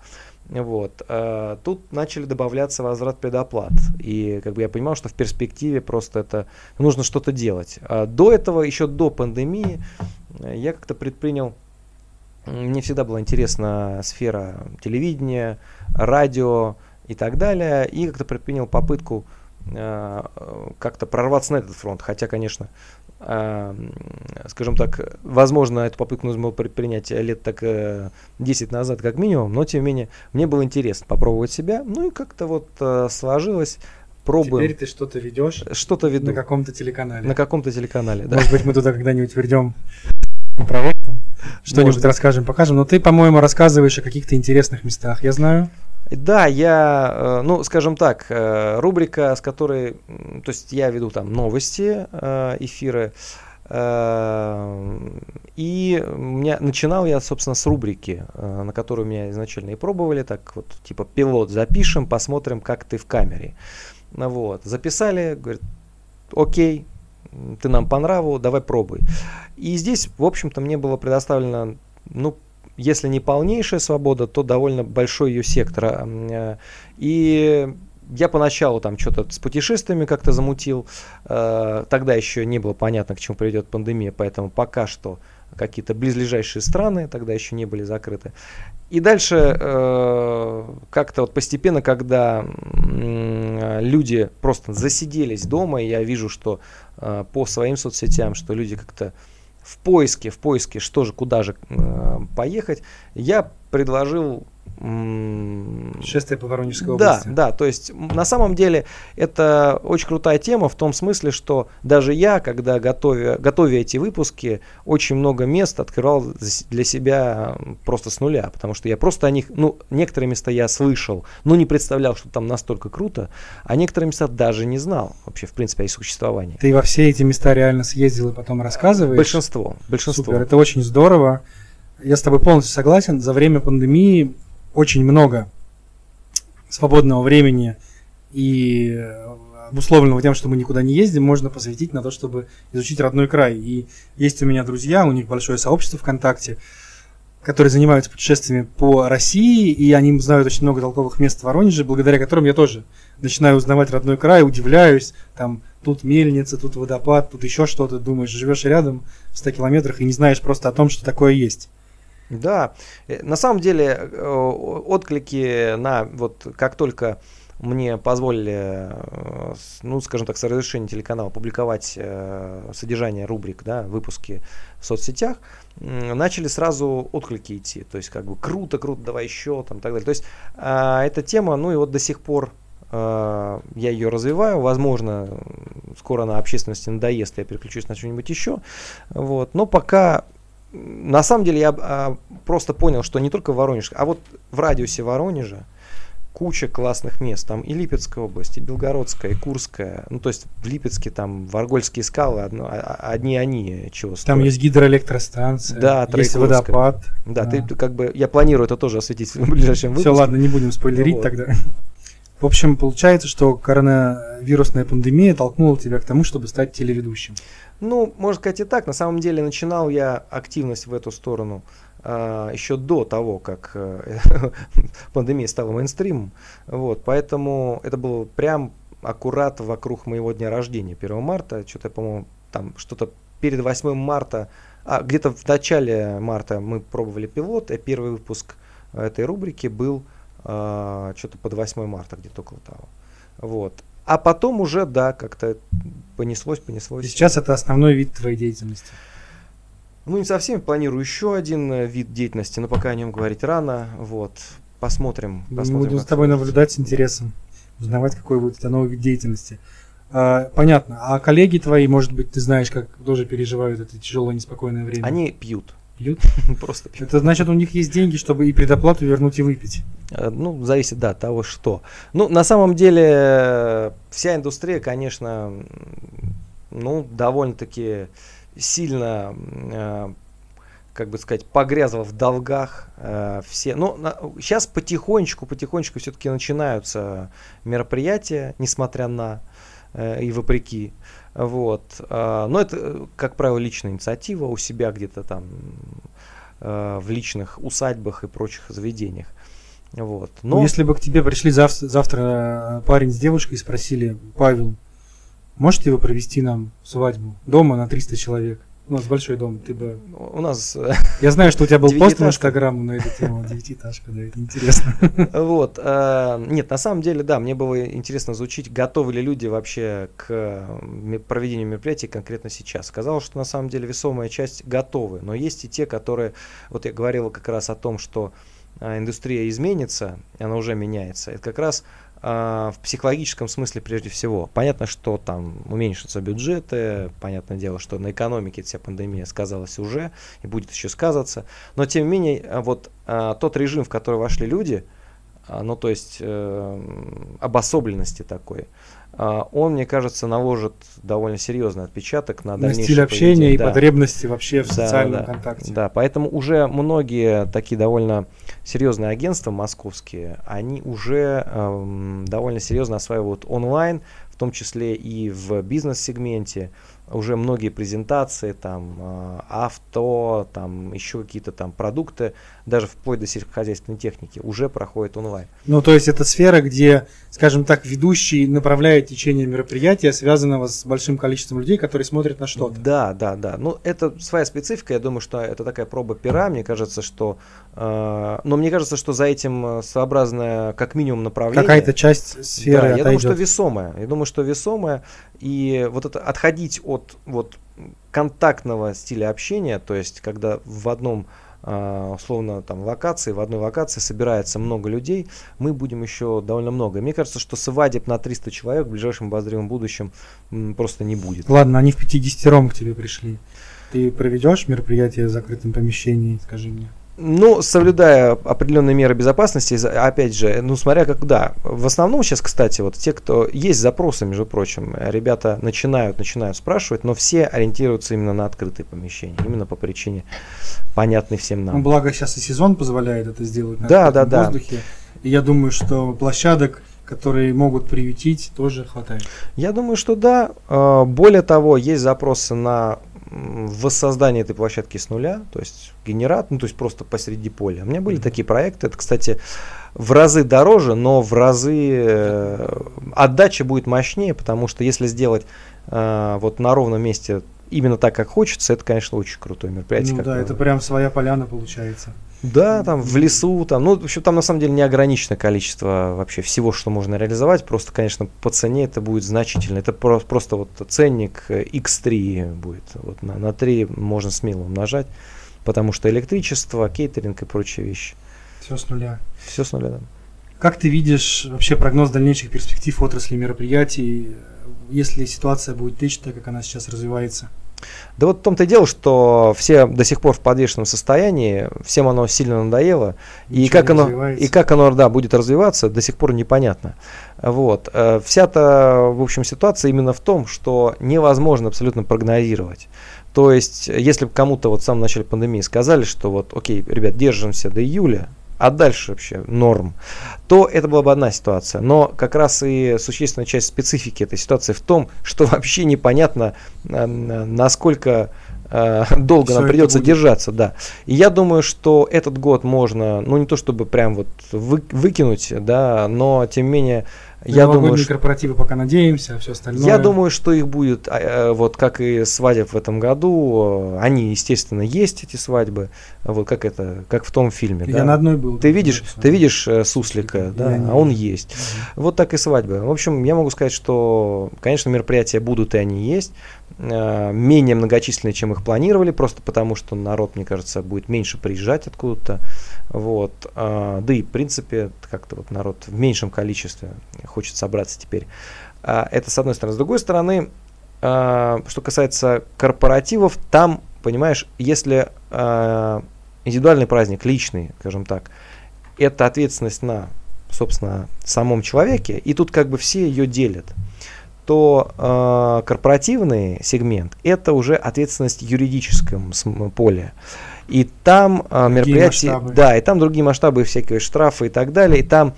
Вот. А, тут начали добавляться возврат предоплат. И как бы я понимал, что в перспективе просто это нужно что-то делать. До этого, еще до пандемии, я как-то предпринял мне всегда была интересна сфера телевидения, радио и так далее. И как-то предпринял попытку как-то прорваться на этот фронт. Хотя, конечно, э, скажем так, возможно, эту попытку нужно было предпринять лет так 10 назад как минимум, но тем не менее мне было интересно попробовать себя. Ну и как-то вот э, сложилось. Пробуем. Теперь ты что-то ведешь. Что-то веду. На каком-то телеканале. На каком-то телеканале, да. Может быть, мы туда когда-нибудь вернем Что-нибудь расскажем, покажем. Но ты, по-моему, рассказываешь о каких-то интересных местах, я знаю. Да, я, э, ну, скажем так, э, рубрика, с которой, то есть я веду там новости, э, эфиры, и меня, начинал я, собственно, с рубрики, на которую меня изначально и пробовали, так вот, типа, пилот запишем, посмотрим, как ты в камере. Вот, записали, говорит, окей, ты нам по нраву, давай пробуй. И здесь, в общем-то, мне было предоставлено, ну, если не полнейшая свобода, то довольно большой ее сектор. Э, и я поначалу там что-то с путешествиями как-то замутил. Э, тогда еще не было понятно, к чему приведет пандемия, поэтому пока что какие-то близлежащие страны тогда еще не были закрыты. И дальше э, как-то вот постепенно, когда люди просто засиделись дома, я вижу, что по своим соцсетям, что люди как-то в поиске, в поиске, что же, куда же э, поехать, я предложил Шествие по Воронежской области. Да, да, то есть на самом деле это очень крутая тема в том смысле, что даже я, когда готовя, готовя эти выпуски, очень много мест открывал для себя просто с нуля, потому что я просто о них, ну, некоторые места я слышал, но не представлял, что там настолько круто, а некоторые места даже не знал вообще, в принципе, о их существовании. Ты во все эти места реально съездил и потом рассказываешь? Большинство, большинство. Супер, это очень здорово. Я с тобой полностью согласен. За время пандемии очень много свободного времени и э, обусловленного тем, что мы никуда не ездим, можно посвятить на то, чтобы изучить родной край. И есть у меня друзья, у них большое сообщество ВКонтакте, которые занимаются путешествиями по России, и они знают очень много толковых мест в Воронеже, благодаря которым я тоже начинаю узнавать родной край, удивляюсь, там тут мельница, тут водопад, тут еще что-то, думаешь, живешь рядом в 100 километрах и не знаешь просто о том, что такое есть. Да, э, на самом деле э, отклики на вот как только мне позволили, э, ну, скажем так, с разрешения телеканала публиковать содержание рубрик, да, выпуски в соцсетях, начали сразу отклики идти. То есть, как бы, круто, круто, давай еще, там, так далее. То есть, а, эта тема, ну, и вот до сих пор я ее развиваю. Возможно, скоро на общественности надоест, я переключусь на что-нибудь еще. Вот. Но пока на самом деле я а, просто понял, что не только в Воронеже, а вот в радиусе Воронежа куча классных мест. Там и Липецкая область, и Белгородская, и Курская. Ну, то есть в Липецке там Варгольские скалы, одно, а, а, одни они чего стоят. Там есть гидроэлектростанция, да, есть водопад. Да, да, ты как бы, я планирую это тоже осветить в ближайшем выпуске. Все, ладно, не будем спойлерить вот. тогда. В общем, получается, что коронавирусная пандемия толкнула тебя к тому, чтобы стать телеведущим. Ну, можно сказать и так. На самом деле начинал я активность в эту сторону э, еще до того, как э, *laughs* пандемия стала мейнстримом. Вот, поэтому это было прям аккурат вокруг моего дня рождения, 1 марта. Что-то, по-моему, там что-то перед 8 марта, а где-то в начале марта мы пробовали пилот, и первый выпуск этой рубрики был э, что-то под 8 марта, где-то около того. Вот. А потом уже, да, как-то понеслось, понеслось. И сейчас это основной вид твоей деятельности? Ну, не совсем. Планирую еще один э, вид деятельности, но пока о нем говорить рано. Вот. Посмотрим. посмотрим Буду с тобой наблюдать с интересом. Узнавать, какой будет это новый вид деятельности. А, понятно. А коллеги твои, может быть, ты знаешь, как тоже переживают это тяжелое, неспокойное время? Они пьют. Пьют? *laughs* Просто пьют. Это значит, у них есть деньги, чтобы и предоплату вернуть и выпить. Э, ну, зависит, да, от того, что. Ну, на самом деле, вся индустрия, конечно, ну, довольно-таки сильно, э, как бы сказать, погрязла в долгах э, все. На, сейчас потихонечку, потихонечку все-таки начинаются мероприятия, несмотря на э, и вопреки. Вот. Э, но это, как правило, личная инициатива у себя где-то там э, в личных усадьбах и прочих заведениях. Вот. Но... Если бы к тебе пришли завтра, завтра э, парень с девушкой и спросили, Павел, можете вы провести нам свадьбу дома на 300 человек? У нас большой дом, ты бы... У нас... Э, Я знаю, что у тебя был пост в Инстаграм на эту тему, девятиэтажка, да, это интересно. Вот. Э, нет, на самом деле, да, мне было интересно изучить, готовы ли люди вообще к проведению мероприятий конкретно сейчас. Сказал, что на самом деле весомая часть готовы, но есть и те, которые... Вот я говорил как раз о том, что а, индустрия изменится, она уже меняется, это как раз в психологическом смысле прежде всего. Понятно, что там уменьшатся бюджеты, понятное дело, что на экономике вся пандемия сказалась уже и будет еще сказываться, но тем не менее а, вот а, тот режим, в который вошли люди, а, ну то есть э, обособленности такой, а, он, мне кажется, наложит довольно серьезный отпечаток на, на стиль общения и да. потребности вообще в да, социальном да, контакте. Да, поэтому уже многие такие довольно серьезные агентства московские, они уже э, довольно серьезно осваивают онлайн, в том числе и в бизнес-сегменте уже многие презентации, там, а, авто, там, еще какие-то там продукты, даже вплоть до сельскохозяйственной техники, уже проходят онлайн. Ну, то есть это сфера, где, скажем так, ведущий направляет течение мероприятия, связанного с большим количеством людей, которые смотрят на что-то. Да, да, да. Ну, это своя специфика, я думаю, что это такая проба пера, мне кажется, что... Э, но мне кажется, что за этим своеобразное, как минимум, направление... Какая-то часть сферы Да, я думаю, что весомая. Я думаю, что весомая. И вот это отходить от вот контактного стиля общения, то есть когда в одном а, условно там локации, в одной локации собирается много людей, мы будем еще довольно много. Мне кажется, что свадеб на 300 человек в ближайшем обозримом будущем просто не будет. Ладно, они в 50 к тебе пришли. Ты проведешь мероприятие в закрытом помещении, скажи мне? Ну, соблюдая определенные меры безопасности, опять же, ну, смотря как, да, в основном сейчас, кстати, вот те, кто, есть запросы, между прочим, ребята начинают, начинают спрашивать, но все ориентируются именно на открытые помещения, именно по причине понятной всем нам. Ну, благо сейчас и сезон позволяет это сделать на да, да, да. воздухе, и я думаю, что площадок, которые могут приютить, тоже хватает. Я думаю, что да. А, более того, есть запросы на воссоздание этой площадки с нуля, то есть генерат, ну то есть просто посреди поля. У меня были такие проекты, это, кстати, в разы дороже, но в разы э, отдача будет мощнее, потому что если сделать э, вот на ровном месте именно так, как хочется, это, конечно, очень крутое мероприятие. Ну да, это прям своя поляна получается. Да, там в лесу, там, ну, в общем, там на самом деле неограниченное количество вообще всего, что можно реализовать. Просто, конечно, по цене это будет значительно. Это про- просто вот ценник X3 будет. Вот на, на 3 можно смело умножать, потому что электричество, кейтеринг и прочие вещи. Все с нуля. Все с нуля, да. Как ты видишь вообще прогноз дальнейших перспектив отрасли мероприятий, если ситуация будет течь так, как она сейчас развивается? Да вот в том-то и дело, что все до сих пор в подвешенном состоянии, всем оно сильно надоело, и как, оно, и как оно да, будет развиваться, до сих пор непонятно. Вот. Э, вся-то, в общем, ситуация именно в том, что невозможно абсолютно прогнозировать. То есть, если бы кому-то вот в самом начале пандемии сказали, что вот, окей, ребят, держимся до июля, а дальше вообще норм, то это была бы одна ситуация. Но как раз и существенная часть специфики этой ситуации в том, что *laughs* вообще непонятно, э, насколько э, долго Все нам придется держаться, да. И я думаю, что этот год можно, ну не то чтобы прям вот вы, выкинуть, да, но тем не менее я думаю, что... корпоративы пока надеемся, а все остальное. Я думаю, что их будет, а, э, вот как и свадеб в этом году, они, естественно, есть эти свадьбы, вот как это, как в том фильме. Я да? на одной был. Ты видишь, ты видишь э, суслика, да, а он есть. Угу. Вот так и свадьбы. В общем, я могу сказать, что, конечно, мероприятия будут и они есть, э, менее многочисленные, чем их планировали, просто потому что народ, мне кажется, будет меньше приезжать откуда-то. Вот. А, да и, в принципе, как-то вот народ в меньшем количестве хочет собраться теперь. А, это с одной стороны. С другой стороны, а, что касается корпоративов, там, понимаешь, если индивидуальный праздник, личный, скажем так, это ответственность на, собственно, самом человеке, и тут как бы все ее делят то э, корпоративный сегмент это уже ответственность в юридическом поле. И там э, мероприятия, да, и там другие масштабы, всякие штрафы и так далее, и там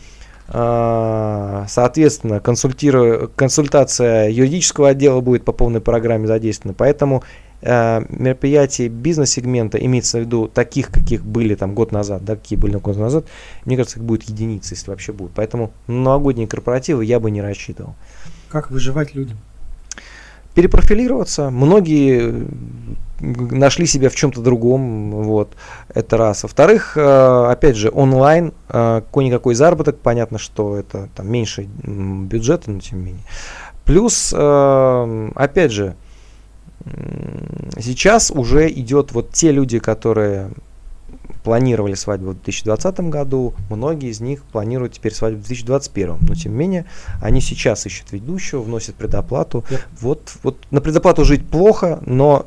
э, соответственно, консультация юридического отдела будет по полной программе задействована. Поэтому э, мероприятия бизнес-сегмента, имеется в виду таких, каких были там год назад, да, какие были год назад, мне кажется, их будет единицы, если вообще будут. Поэтому новогодние корпоративы я бы не рассчитывал. Как выживать людям? Перепрофилироваться. Многие нашли себя в чем-то другом, вот, это раз. Во-вторых, э, опять же, онлайн, э, какой-никакой заработок, понятно, что это там меньше бюджета, но тем не менее. Плюс, э, опять же, сейчас уже идет вот те люди, которые планировали свадьбу в 2020 году, многие из них планируют теперь свадьбу в 2021. Но тем не менее, они сейчас ищут ведущего, вносят предоплату. Yep. Вот, вот на предоплату жить плохо, но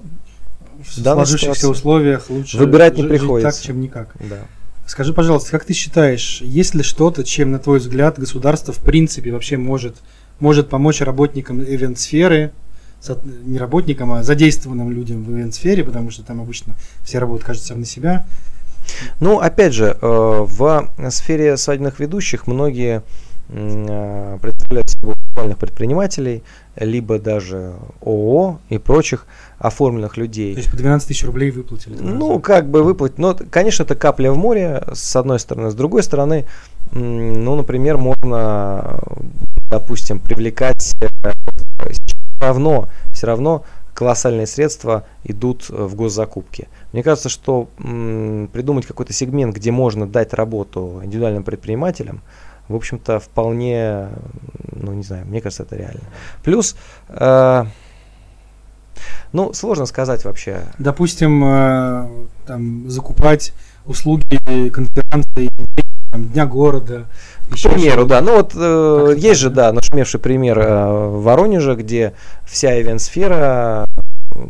в сложившихся условиях лучше выбирать не приходится. так, чем никак. Да. Скажи, пожалуйста, как ты считаешь, есть ли что-то, чем, на твой взгляд, государство в принципе вообще может, может помочь работникам ивент-сферы, не работникам, а задействованным людям в ивент-сфере, потому что там обычно все работают, кажется, на себя. Ну, опять же, э, в сфере свадебных ведущих многие э, представляют собой предпринимателей, либо даже ООО и прочих оформленных людей. То есть по 12 тысяч рублей выплатили? Ну, как бы выплатить. Но, конечно, это капля в море, с одной стороны. С другой стороны, ну, например, можно, допустим, привлекать э, все равно, все равно колоссальные средства идут в госзакупки. Мне кажется, что м, придумать какой-то сегмент, где можно дать работу индивидуальным предпринимателям, в общем-то, вполне, ну, не знаю, мне кажется, это реально. Плюс, э, ну, сложно сказать вообще. Допустим, э, там, закупать услуги конференции там, Дня города. К примеру, да. Ну вот э, есть же, да, нашумевший пример э, в Воронеже, где вся ивент-сфера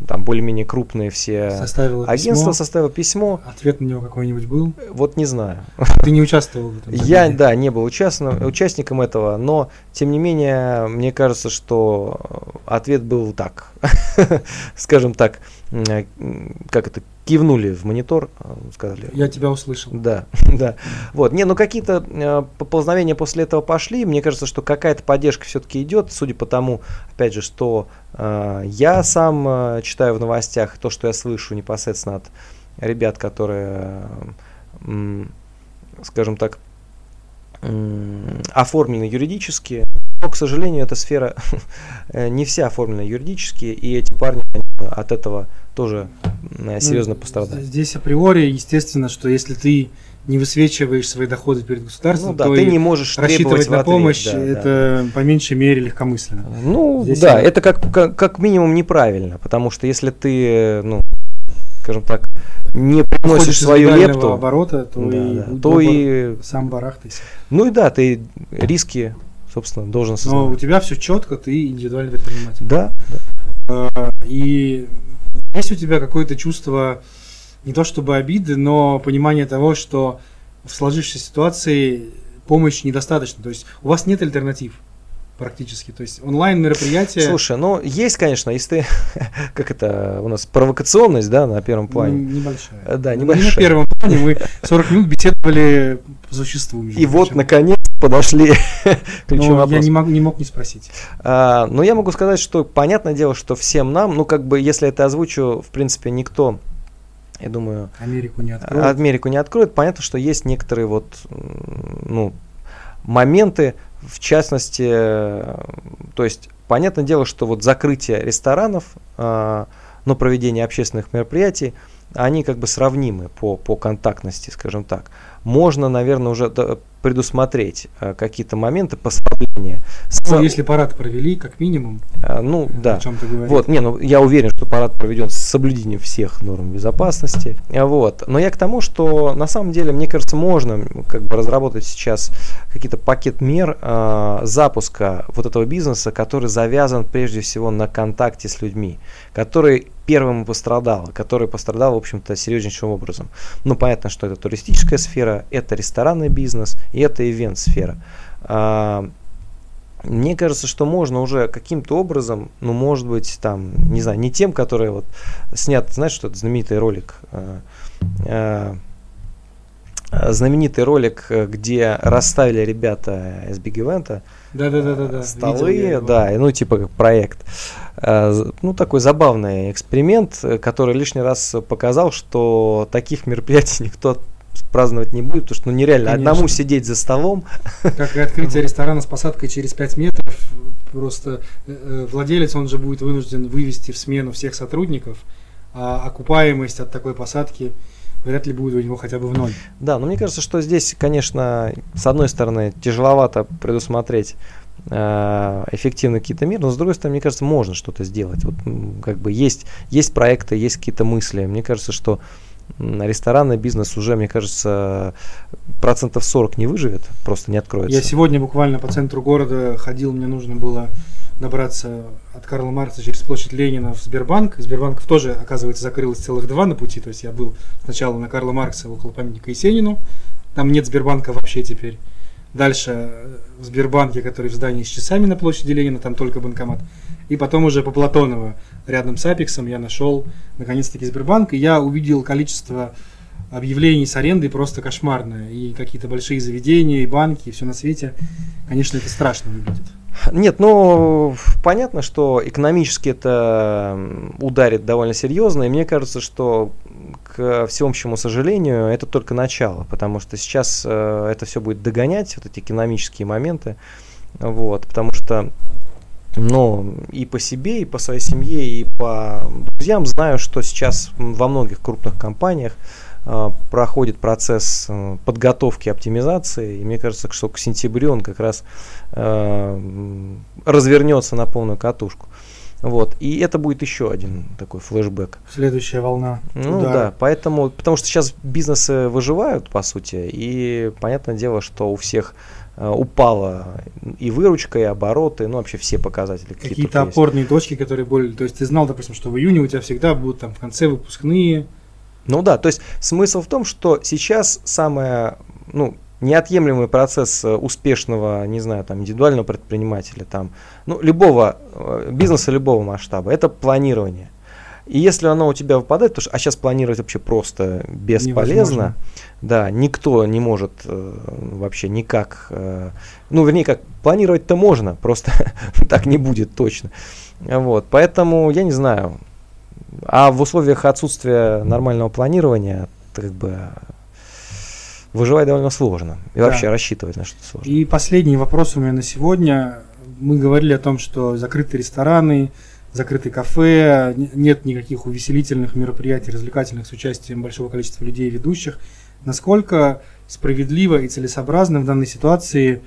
там более-менее крупные все составило агентства письмо. составило письмо. Ответ на него какой-нибудь был? Вот не знаю. Ты не участвовал в этом? Я, да, не был участным, участником этого, но, тем не менее, мне кажется, что ответ был так, *laughs* скажем так, как это, кивнули в монитор, а, сказали. Я тебя услышал. Да, *laughs* да. Вот, не, ну какие-то э, поползновения после этого пошли. Мне кажется, что какая-то поддержка все-таки идет, судя по тому, опять же, что э, я сам э, читаю в новостях, то, что я слышу непосредственно от ребят, которые, э, скажем так, э, оформлены юридически. Но, к сожалению, эта сфера *laughs* э, не вся оформлена юридически, и эти парни от этого тоже э, серьезно ну, пострадают. Здесь априори, естественно, что если ты не высвечиваешь свои доходы перед государством, ну, да, то ты не можешь рассчитывать на ответ, помощь, да, это да. по меньшей мере легкомысленно. Ну Здесь да, я... это как, как, как минимум неправильно, потому что если ты, ну, скажем так, не приносишь свою лепту, оборота, то, да, и, да, то и сам барахтайся. Ну и да, ты риски, собственно, должен сознавать. Но у тебя все четко, ты индивидуальный предприниматель. Да. да. А, и есть у тебя какое-то чувство не то чтобы обиды, но понимание того, что в сложившейся ситуации помощь недостаточно. То есть у вас нет альтернатив практически. То есть онлайн мероприятия. Слушай, ну есть, конечно, если ты, *laughs* как это у нас провокационность, да, на первом плане. Небольшая. Да, небольшая. Не на первом плане, мы 40 минут беседовали по существу. И вот, наконец, подошли *laughs* к ключевому Я не, мог, не мог не спросить. А, но я могу сказать, что понятное дело, что всем нам, ну как бы, если это озвучу, в принципе, никто я думаю, Америку не откроет. Америку не откроет. Понятно, что есть некоторые вот, ну, моменты, в частности, то есть, понятное дело, что вот закрытие ресторанов, э, ну, проведение общественных мероприятий, они как бы сравнимы по, по контактности, скажем так. Можно, наверное, уже предусмотреть э, какие-то моменты послабления. Ну, если парад провели, как минимум. Э, ну, да. О чем ты говоришь. Вот, не, ну, я уверен, что парад проведен с соблюдением всех норм безопасности. Вот. Но я к тому, что на самом деле, мне кажется, можно как бы разработать сейчас какие-то пакет мер э, запуска вот этого бизнеса, который завязан прежде всего на контакте с людьми, который первым пострадал, который пострадал, в общем-то, серьезнейшим образом. Ну, понятно, что это туристическая сфера, это ресторанный бизнес и это ивент-сфера. А, мне кажется, что можно уже каким-то образом, ну, может быть, там, не знаю, не тем, который вот снят, знаешь, что это знаменитый ролик, а, а, знаменитый ролик, где расставили ребята из Big Event да, да, да, да, да. столы, да, ну типа как проект. Ну такой забавный эксперимент, который лишний раз показал, что таких мероприятий *laughs* никто праздновать не будет, потому что ну нереально Конечно. одному сидеть за столом. Как и открытие ресторана с посадкой через 5 метров, просто э, э, владелец, он же будет вынужден вывести в смену всех сотрудников, а окупаемость от такой посадки вряд ли будет у него хотя бы в ноль. Да, но мне кажется, что здесь, конечно, с одной стороны, тяжеловато предусмотреть э, эффективно какие-то меры, но с другой стороны, мне кажется, можно что-то сделать. Вот как бы есть, есть проекты, есть какие-то мысли. Мне кажется, что ресторанный бизнес уже, мне кажется, процентов 40 не выживет, просто не откроется. Я сегодня буквально по центру города ходил, мне нужно было добраться от Карла Маркса через площадь Ленина в Сбербанк. Сбербанков тоже, оказывается, закрылось целых два на пути. То есть я был сначала на Карла Маркса около памятника Есенину. Там нет Сбербанка вообще теперь. Дальше в Сбербанке, который в здании с часами на площади Ленина, там только банкомат. И потом уже по Платонова, рядом с Апексом, я нашел наконец-таки Сбербанк. И я увидел количество объявлений с арендой просто кошмарное. И какие-то большие заведения, и банки, и все на свете. Конечно, это страшно выглядит. Нет, ну понятно, что экономически это ударит довольно серьезно, и мне кажется, что к всеобщему сожалению это только начало, потому что сейчас э, это все будет догонять, вот эти экономические моменты, вот, потому что но и по себе, и по своей семье, и по друзьям знаю, что сейчас во многих крупных компаниях проходит процесс э, подготовки оптимизации, и мне кажется, что к сентябрю он как раз э, развернется на полную катушку. Вот. И это будет еще один такой флешбэк. Следующая волна. Ну удара. да, поэтому, потому что сейчас бизнесы выживают, по сути, и понятное дело, что у всех Э, упала и выручка, и обороты, ну вообще все показатели. Какие-то, какие опорные точки, которые более... То есть ты знал, допустим, что в июне у тебя всегда будут там в конце выпускные. Ну да, то есть смысл в том, что сейчас самое, ну, неотъемлемый процесс э, успешного, не знаю, там, индивидуального предпринимателя, там, ну, любого э, бизнеса, любого масштаба, это планирование. И если оно у тебя выпадает, то, а сейчас планировать вообще просто бесполезно, Невозможно. да, никто не может э, вообще никак, э, ну, вернее, как планировать-то можно, просто *laughs* так не будет точно. Вот, поэтому я не знаю. А в условиях отсутствия нормального планирования, как бы выживать довольно сложно. И да. вообще рассчитывать на что-то сложно. И последний вопрос у меня на сегодня. Мы говорили о том, что закрыты рестораны, закрыты кафе, нет никаких увеселительных мероприятий, развлекательных с участием большого количества людей и ведущих. Насколько справедливо и целесообразно в данной ситуации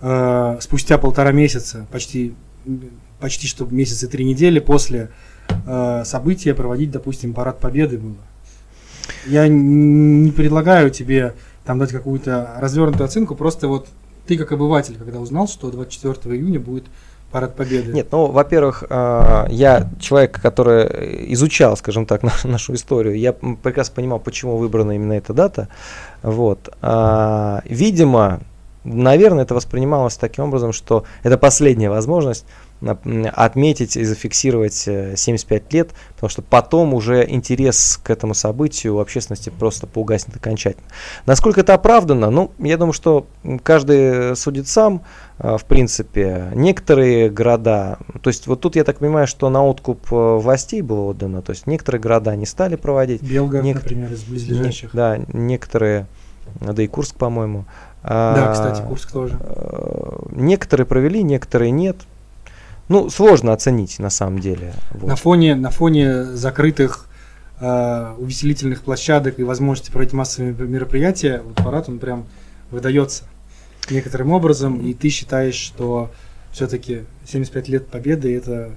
э, спустя полтора месяца, почти, почти что месяц и три недели после э, события проводить, допустим, парад победы было? Я не предлагаю тебе там дать какую-то развернутую оценку, просто вот ты как обыватель, когда узнал, что 24 июня будет Парад Победы. Нет, ну, во-первых, а, я человек, который изучал, скажем так, *laughs* нашу историю. Я прекрасно понимал, почему выбрана именно эта дата. Вот. А, видимо, наверное, это воспринималось таким образом, что это последняя возможность отметить и зафиксировать 75 э, лет, потому что потом уже интерес к этому событию у общественности просто поугаснет окончательно. Насколько это оправдано? Ну, я думаю, что каждый судит сам, э, в принципе. Некоторые города, то есть вот тут я так понимаю, что на откуп э, властей было отдано, то есть некоторые города не стали проводить. Белгород, нек- например, из близлежащих. Да, некоторые, да и Курск, по-моему. Да, кстати, Курск тоже. Некоторые провели, некоторые нет. Ну, сложно оценить на самом деле. Вот. На, фоне, на фоне закрытых э, увеселительных площадок и возможности проводить массовые мероприятия, вот парад он прям выдается некоторым образом, и ты считаешь, что все-таки 75 лет победы это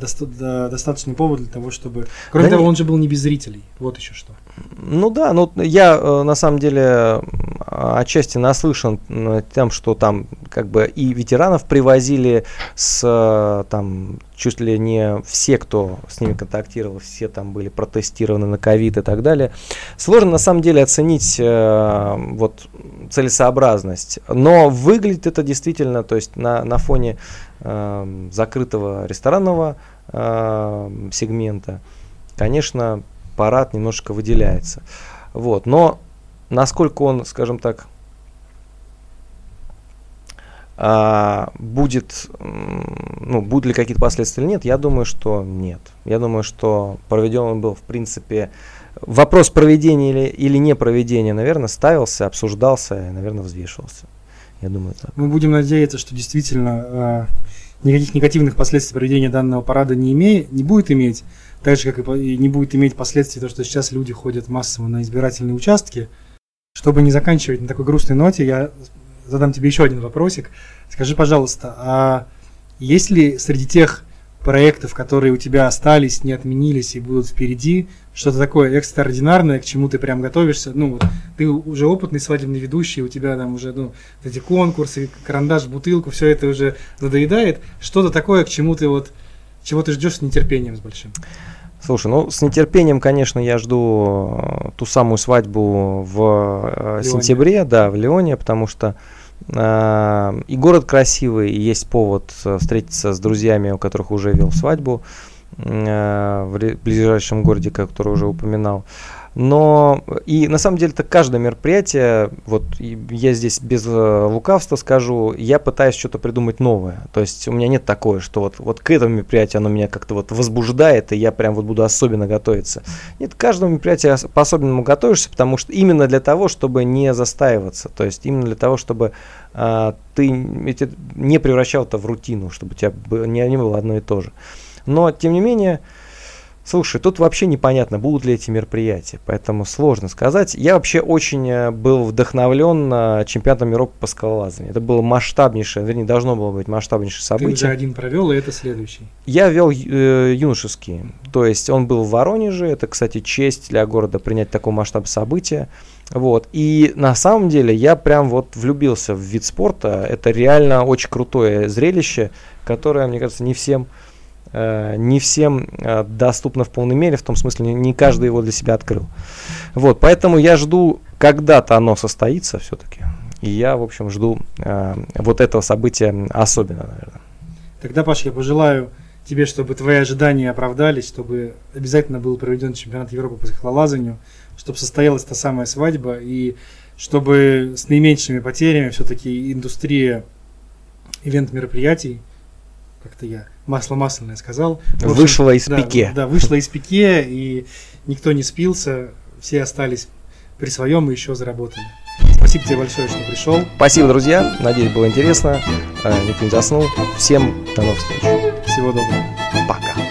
доста- достаточный повод для того, чтобы... Кроме да того, не... он же был не без зрителей. Вот еще что. Ну да, ну я э, на самом деле отчасти наслышан тем, что там как бы и ветеранов привозили с э, там чуть ли не все, кто с ними контактировал, все там были протестированы на ковид и так далее. Сложно на самом деле оценить э, вот целесообразность, но выглядит это действительно, то есть на, на фоне э, закрытого ресторанного э, сегмента, конечно, парад немножко выделяется. Вот. Но насколько он, скажем так, а, будет, ну, будут ли какие-то последствия или нет, я думаю, что нет. Я думаю, что проведен он был, в принципе, вопрос проведения или, или не проведения, наверное, ставился, обсуждался и, наверное, взвешивался. Я думаю, так. Мы будем надеяться, что действительно э, никаких негативных последствий проведения данного парада не, имея, не будет иметь так же, как и не будет иметь последствий то, что сейчас люди ходят массово на избирательные участки. Чтобы не заканчивать на такой грустной ноте, я задам тебе еще один вопросик. Скажи, пожалуйста, а есть ли среди тех проектов, которые у тебя остались, не отменились и будут впереди, что-то такое экстраординарное, к чему ты прям готовишься. Ну, вот, ты уже опытный свадебный ведущий, у тебя там уже ну, эти конкурсы, карандаш, бутылку, все это уже надоедает. Что-то такое, к чему ты вот, чего ты ждешь с нетерпением с большим. Слушай, ну с нетерпением, конечно, я жду э, ту самую свадьбу в э, сентябре, да, в Леоне, потому что и город красивый, и есть повод э, встретиться с друзьями, у которых уже вел свадьбу э, в ближайшем городе, который уже упоминал. Но и на самом деле это каждое мероприятие, вот я здесь без э, лукавства скажу, я пытаюсь что-то придумать новое. То есть у меня нет такое, что вот, вот к этому мероприятию оно меня как-то вот возбуждает, и я прям вот буду особенно готовиться. Нет, к каждому мероприятию по-особенному готовишься, потому что именно для того, чтобы не застаиваться. То есть именно для того, чтобы а, ты не превращал это в рутину, чтобы у тебя не было одно и то же. Но, тем не менее, Слушай, тут вообще непонятно, будут ли эти мероприятия, поэтому сложно сказать. Я вообще очень э, был вдохновлен э, чемпионатом Европы по скалолазанию. Это было масштабнейшее, вернее, должно было быть масштабнейшее событие. Ты уже один провел, и это следующий. Я вел э, юношеский, то есть он был в Воронеже, это, кстати, честь для города принять такой масштаб события. Вот. И на самом деле я прям вот влюбился в вид спорта. Это реально очень крутое зрелище, которое, мне кажется, не всем не всем э, доступно в полной мере, в том смысле, не каждый его для себя открыл. Вот, поэтому я жду, когда-то оно состоится все-таки. И я, в общем, жду э, вот этого события особенно, наверное. Тогда, Паш, я пожелаю тебе, чтобы твои ожидания оправдались, чтобы обязательно был проведен чемпионат Европы по скалолазанию, чтобы состоялась та самая свадьба, и чтобы с наименьшими потерями все-таки индустрия ивент-мероприятий, как-то я масло масляное сказал. Общем, вышло из да, пике. Да, вышло из пике, и никто не спился, все остались при своем и еще заработали. Спасибо тебе большое, что пришел. Спасибо, друзья. Надеюсь, было интересно. Э, никто не заснул. Всем до новых встреч. Всего доброго. Пока.